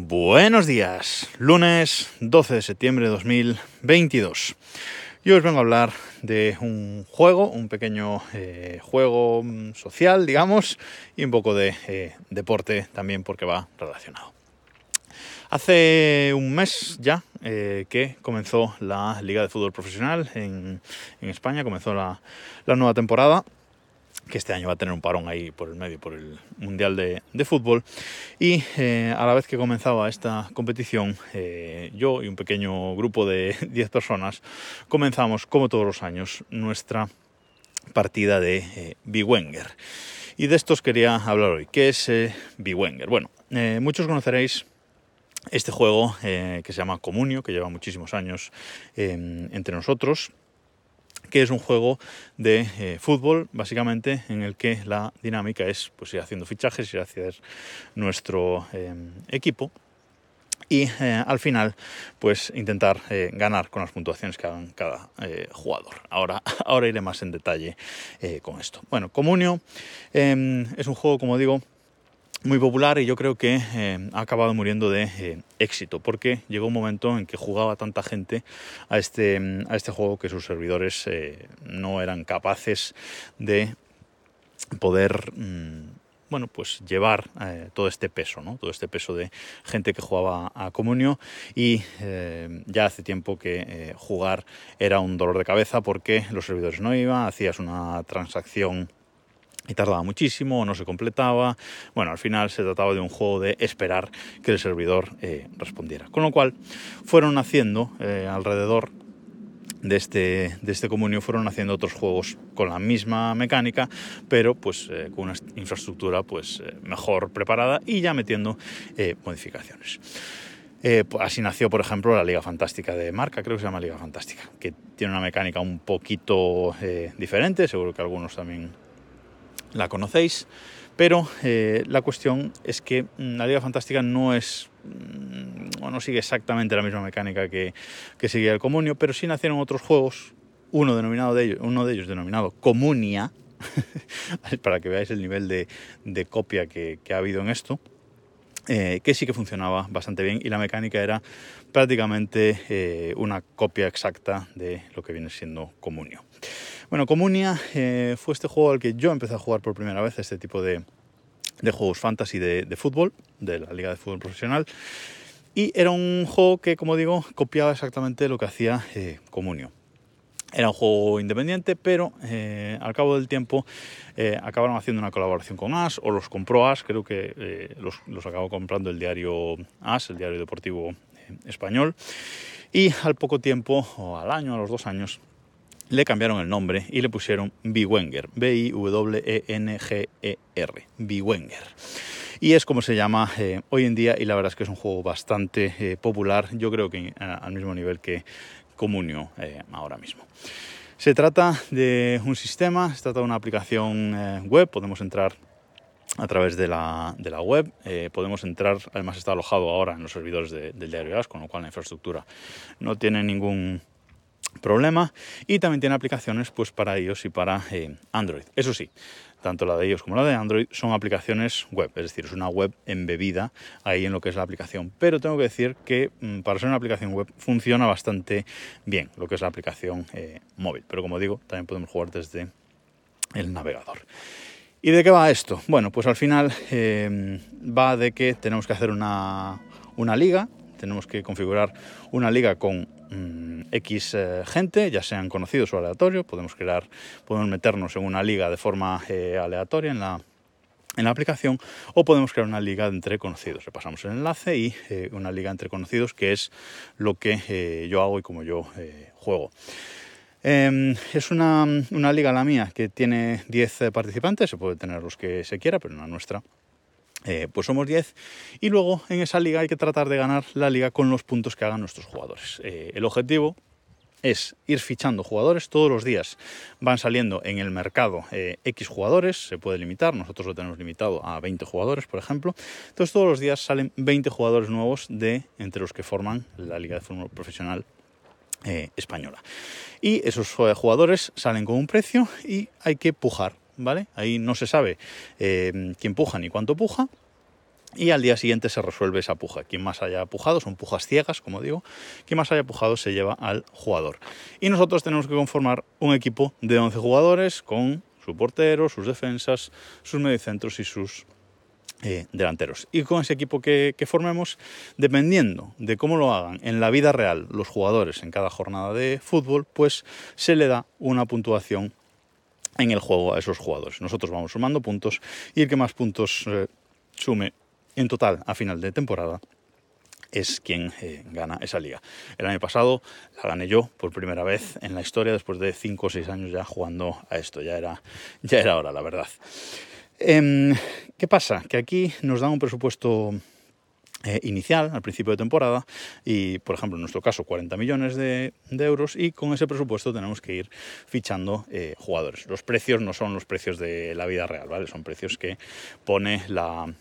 Buenos días, lunes 12 de septiembre de 2022. Yo os vengo a hablar de un juego, un pequeño eh, juego mm, social, digamos, y un poco de eh, deporte también porque va relacionado. Hace un mes ya eh, que comenzó la Liga de Fútbol Profesional en, España, comenzó la, nueva temporada que este año va a tener un parón ahí por el medio, por el Mundial de, Fútbol. Y eh, a la vez que comenzaba esta competición, eh, yo y un pequeño grupo de 10 personas comenzamos, como todos los años, nuestra partida de eh, Biwenger. Y de estos quería hablar hoy. ¿Qué es eh, Biwenger? Bueno, muchos conoceréis este juego que se llama Comunio, que lleva muchísimos años entre nosotros que es un juego de eh, fútbol, básicamente, en el que la dinámica es pues, ir haciendo fichajes, ir hacer nuestro em, equipo y eh, al final pues intentar eh, ganar con las puntuaciones que hagan cada jugador. Ahora, ahora iré más en detalle con esto. Bueno, Comunio es un juego, como digo, muy popular y yo creo que eh, ha acabado muriendo de eh, éxito porque llegó un momento en que jugaba tanta gente a este, a este juego que sus servidores eh, no eran capaces de poder mm, bueno pues llevar todo este peso ¿no? todo este peso de gente que jugaba a comunio y ya hace tiempo que jugar era un dolor de cabeza porque los servidores no iban hacías una transacción y tardaba muchísimo, no se completaba. Bueno, al final se trataba de un juego de esperar que el servidor eh, respondiera. Con lo cual fueron haciendo eh, alrededor de este, de este comunio fueron haciendo otros juegos con la misma mecánica, pero pues eh, con una infraestructura pues mejor preparada y ya metiendo modificaciones. Pues, así nació, por ejemplo, la Liga Fantástica de marca, creo que se llama Liga Fantástica, que tiene una mecánica un poquito diferente, seguro que algunos también la conocéis, pero eh, la cuestión es que mm, la Liga Fantástica no es mm, o no sigue exactamente la misma mecánica que, que seguía el Comunio, pero sí nacieron otros juegos, uno, denominado de ellos, uno de ellos denominado Comunia, para que veáis el nivel de, de copia que, que, ha habido en esto, eh, que sí que funcionaba bastante bien y la mecánica era prácticamente eh, una copia exacta de lo que viene siendo Comunio. Bueno, Comunia eh, fue este juego al que yo empecé a jugar por primera vez, este tipo de, juegos fantasy de, fútbol, de la Liga de Fútbol Profesional. Y era un juego que, como digo, copiaba exactamente lo que hacía eh, Comunio. Era un juego independiente, pero eh, al cabo del tiempo acabaron haciendo una colaboración con As, o los compró As, creo que los, los, acabó comprando el diario As, el diario deportivo español. Y al poco tiempo, o al año, a los dos años, le cambiaron el nombre y le pusieron Biwenger, B-I-W-E-N-G-E-R, Biwenger. Y es como se llama eh, hoy en día y la verdad es que es un juego bastante eh, popular, yo creo que al mismo nivel que Comunio eh, ahora mismo. Se trata de un sistema, se trata de una aplicación web, podemos entrar a través de la, de la web. podemos entrar, además está alojado ahora en los servidores del diario AS, con lo cual la infraestructura no tiene ningún problema y también tiene aplicaciones pues para iOS y para eh, Android. Eso sí, tanto la de iOS como la de Android son aplicaciones web, es decir, es una web embebida ahí en lo que es la aplicación. Pero tengo que decir que mm, para ser una aplicación web funciona bastante bien lo que es la aplicación eh, móvil. Pero como digo, también podemos jugar desde el navegador. ¿Y de qué va esto? Bueno, pues al final eh, va de que tenemos que hacer una, una liga, tenemos que configurar una liga con mm, X eh, gente, ya sean conocidos o aleatorios, podemos crear, podemos meternos en una liga de forma eh, aleatoria en la, en la aplicación o podemos crear una liga entre conocidos. Le pasamos el enlace y eh, una liga entre conocidos que es lo que yo hago y como yo juego. Em, es una, una, liga la mía que tiene 10 participantes, se puede tener los que se quiera, pero la nuestra eh, pues somos 10 y luego en esa liga hay que tratar de ganar la liga con los puntos que hagan nuestros jugadores. Eh, el objetivo es ir fichando jugadores todos los días. Van saliendo en el mercado eh, X jugadores, se puede limitar, nosotros lo tenemos limitado a 20 jugadores, por ejemplo. Entonces todos los días salen 20 jugadores nuevos de entre los que forman la Liga de Fútbol Profesional española. Y esos jugadores salen con un precio y hay que pujar ¿vale? Ahí no se sabe eh, quién puja ni cuánto puja. y al día siguiente se resuelve esa puja. Quien más haya pujado, son pujas ciegas, como digo, quien más haya pujado se lleva al jugador. Y nosotros tenemos que conformar un equipo de 11 jugadores con su portero, sus defensas, sus mediocentros y sus eh, delanteros. Y con ese equipo que, formemos, dependiendo de cómo lo hagan en la vida real los jugadores en cada jornada de fútbol, pues se le da una puntuación en el juego a esos jugadores. Nosotros vamos sumando puntos y el que más puntos eh, sume en total a final de temporada es quien eh, gana esa liga. El año pasado la gané yo por primera vez en la historia después de 5 o 6 años ya jugando a esto. Ya era, ya era hora, la verdad. Em, ¿Qué pasa? Que aquí nos dan un presupuesto eh, inicial al principio de temporada y, por ejemplo, en nuestro caso, 40 millones de, euros y con ese presupuesto tenemos que ir fichando eh, jugadores. Los precios no son los precios de la vida real, ¿vale? Son precios que pone la,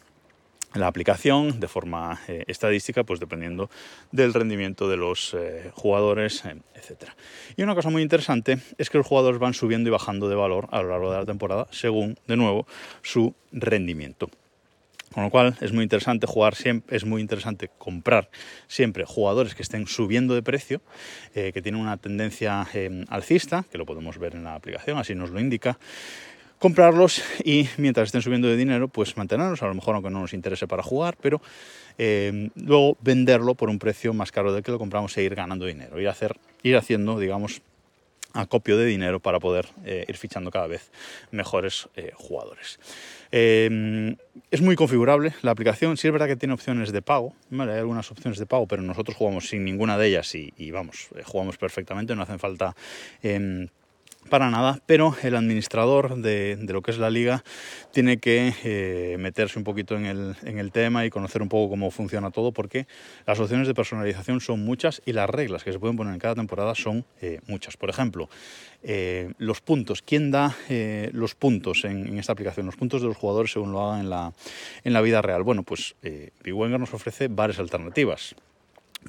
aplicación de forma eh, estadística, pues dependiendo del rendimiento de los jugadores, eh, etc. Y una cosa muy interesante es que los jugadores van subiendo y bajando de valor a lo largo de la temporada según, de nuevo, su rendimiento. Con lo cual es muy interesante jugar siempre, es muy interesante comprar siempre jugadores que estén subiendo de precio, que tienen una tendencia alcista, que lo podemos ver en la aplicación, así nos lo indica, comprarlos y mientras estén subiendo de dinero, pues mantenerlos, a lo mejor aunque no nos interese para jugar, pero eh, luego venderlo por un precio más caro del que lo compramos e ir ganando dinero, ir, hacer, ir haciendo, digamos, acopio de dinero para poder eh, ir fichando cada vez mejores eh, jugadores. es muy configurable la aplicación, sí es verdad que tiene opciones de pago, hay algunas opciones de pago, pero nosotros jugamos sin ninguna de ellas y, y vamos, jugamos perfectamente, no hacen falta em, para nada, pero el administrador de, lo que es la liga tiene que eh, meterse un poquito en el, tema y conocer un poco cómo funciona todo, porque las opciones de personalización son muchas y las reglas que se pueden poner en cada temporada son eh, muchas. Por ejemplo, eh, los puntos. ¿Quién da los puntos en, esta aplicación? Los puntos de los jugadores según lo hagan en la, en la vida real. Bueno, pues Wenger nos ofrece varias alternativas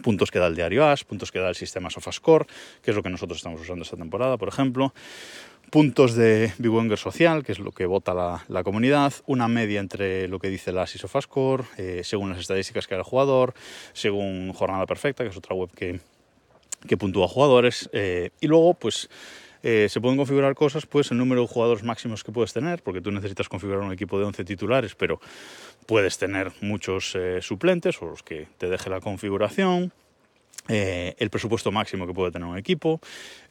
puntos que da el diario AS, puntos que da el sistema SofaScore, que es lo que nosotros estamos usando esta temporada, por ejemplo, puntos de Wenger social, que es lo que vota la, comunidad, una media entre lo que dice la y SofaScore, eh, según las estadísticas que haga el jugador, según Jornada Perfecta, que es otra web que, que puntúa jugadores, eh, y luego, pues, eh, se pueden configurar cosas, pues el número de jugadores máximos que puedes tener, porque tú necesitas configurar un equipo de 11 titulares, pero puedes tener muchos eh, suplentes o los que te deje la configuración. Eh, el presupuesto máximo que puede tener un equipo,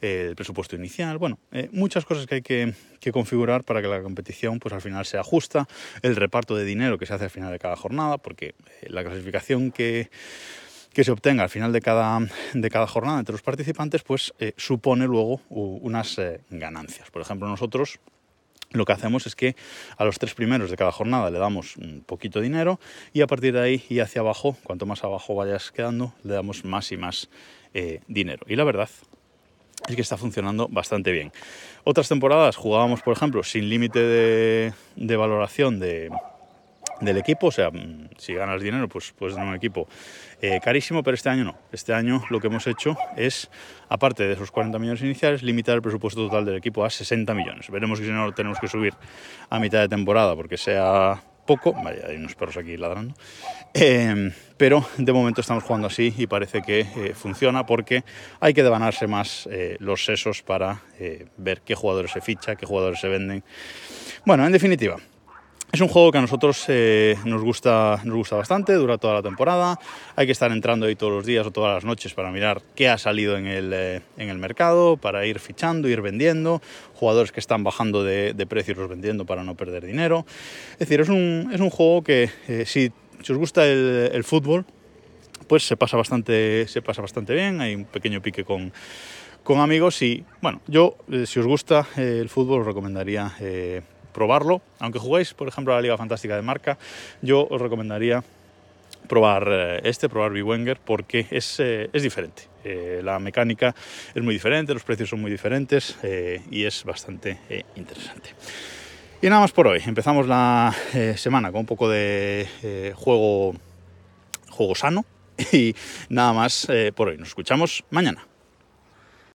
el presupuesto inicial, bueno, muchas cosas que hay que, que, configurar para que la competición pues al final sea justa, el reparto de dinero que se hace al final de cada jornada, porque la clasificación que que se obtenga al final de cada, de cada jornada entre los participantes, pues eh, supone luego unas eh, ganancias. Por ejemplo, nosotros lo que hacemos es que a los tres primeros de cada jornada le damos un poquito de dinero y a partir de ahí y hacia abajo, cuanto más abajo vayas quedando, le damos más y más eh, dinero. Y la verdad es que está funcionando bastante bien. Otras temporadas jugábamos, por ejemplo, sin límite de valoración de, del equipo, o sea, mm, si ganas dinero, pues puedes tener un equipo eh, carísimo, pero este año no. Este año lo que hemos hecho es, aparte de esos 40 millones iniciales, limitar el presupuesto total del equipo a 60 millones. Veremos si no lo tenemos que subir a mitad de temporada porque sea poco, vaya, hay unos perros aquí ladrando, em, pero de momento estamos jugando así y parece que eh, funciona porque hay que devanarse más eh, los sesos para ver qué jugadores se ficha, qué jugadores se venden. Bueno, en definitiva, es un juego que a nosotros eh, nos, gusta, nos gusta bastante, dura toda la temporada. Hay que estar entrando ahí todos los días o todas las noches para mirar qué ha salido en el, eh, en el mercado, para ir fichando, ir vendiendo, jugadores que están bajando de, de precios los vendiendo para no perder dinero. Es decir, es un, es un juego que eh, si, si, os gusta el, el, fútbol, pues se pasa, bastante, se pasa bastante bien, hay un pequeño pique con, con amigos y bueno, yo si os gusta el fútbol os recomendaría probarlo. Aunque juguéis, por ejemplo, a la Liga Fantástica de Marca, yo os recomendaría probar eh, este, probar Wenger, porque es, eh, es diferente. Eh, la mecánica es muy diferente, los precios son muy diferentes y es bastante interesante. Y nada más por hoy. Empezamos la semana con un poco de juego, juego sano y nada más por hoy. Nos escuchamos mañana.